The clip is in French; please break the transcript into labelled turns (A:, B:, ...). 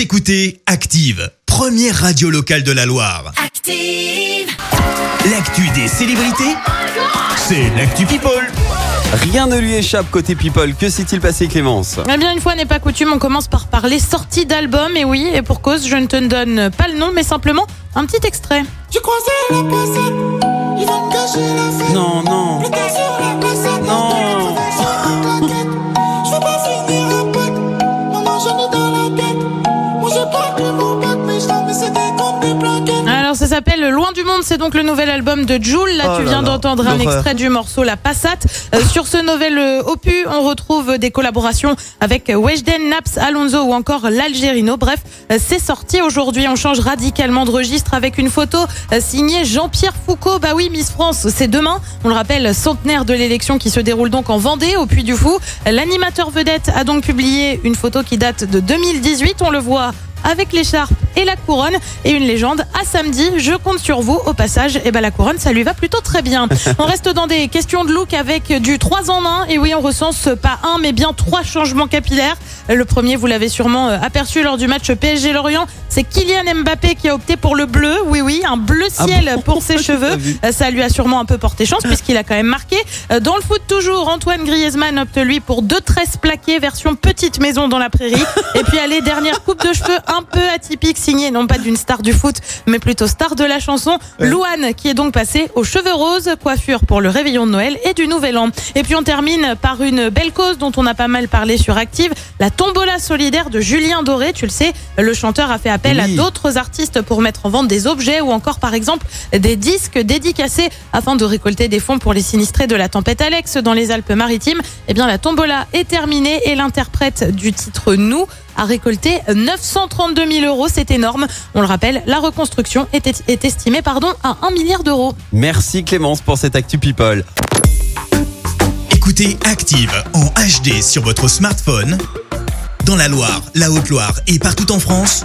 A: Vous écoutez Active, première radio locale de la Loire.
B: Active.
A: L'actu des célébrités, c'est l'actu People.
C: Rien ne lui échappe côté people. Que s'est-il passé Clémence?
D: Eh bien, une fois n'est pas coutume, on commence par parler sortie d'album. Et oui, et pour cause, je ne te donne pas le nom, mais simplement un petit extrait.
E: J'ai croisé la placette, il va me cacher la fête.
C: Non, non.
E: Le
D: Alors, ça s'appelle Loin du monde, c'est donc le nouvel album de Joule. Là,
C: Oh
D: tu viens d'entendre un extrait du morceau La Passate. Euh, sur ce nouvel euh, opus, on retrouve des collaborations avec Weshden, Naps, Alonso ou encore l'Algérino. Bref, euh, c'est sorti aujourd'hui. On change radicalement de registre avec une photo signée Jean-Pierre Foucault. Bah oui, Miss France, c'est demain. On le rappelle, centenaire de l'élection qui se déroule donc en Vendée, au Puy du Fou. L'animateur vedette a donc publié une photo qui date de 2018. On le voit avec l'écharpe et la couronne et une légende à samedi. Je compte sur vous. Au passage, et ben la couronne, ça lui va plutôt très bien. On reste dans des questions de look avec du 3 en 1 et oui, on recense pas un mais bien trois changements capillaires. Le premier, vous l'avez sûrement euh, aperçu lors du match PSG Lorient, c'est Kylian Mbappé qui a opté pour le bleu. Oui oui, un bleu
C: Ah
D: ciel
C: bon
D: pour ses cheveux. Euh, Ça lui a sûrement un peu porté chance puisqu'il a quand même marqué. Euh, Dans le foot toujours, Antoine Griezmann opte lui pour deux tresses plaquées version petite maison dans la prairie. Et puis allez, dernière coupe de cheveux un peu atypique signée non pas d'une star du foot mais plutôt star de la chanson, Louane qui est donc passée aux cheveux roses, coiffure pour le réveillon de Noël et du Nouvel An. Et puis on termine par une belle cause dont on a pas mal parlé sur Active, la tombola solidaire de Julien Doré. Tu le sais, le chanteur a fait appel
C: Oui.
D: à d'autres artistes pour mettre en vente des objets ou encore par exemple des disques dédicacés afin de récolter des fonds pour les sinistrés de la tempête Alex dans les Alpes-Maritimes. Eh bien la tombola est terminée et l'interprète du titre Nous a récolté 932 000 euros. C'est énorme. On le rappelle, la reconstruction est, est estimée pardon, à 1 milliard d'euros.
C: Merci Clémence pour cette actu people.
A: Écoutez Active en HD sur votre smartphone, dans la Loire, la Haute-Loire et partout en France,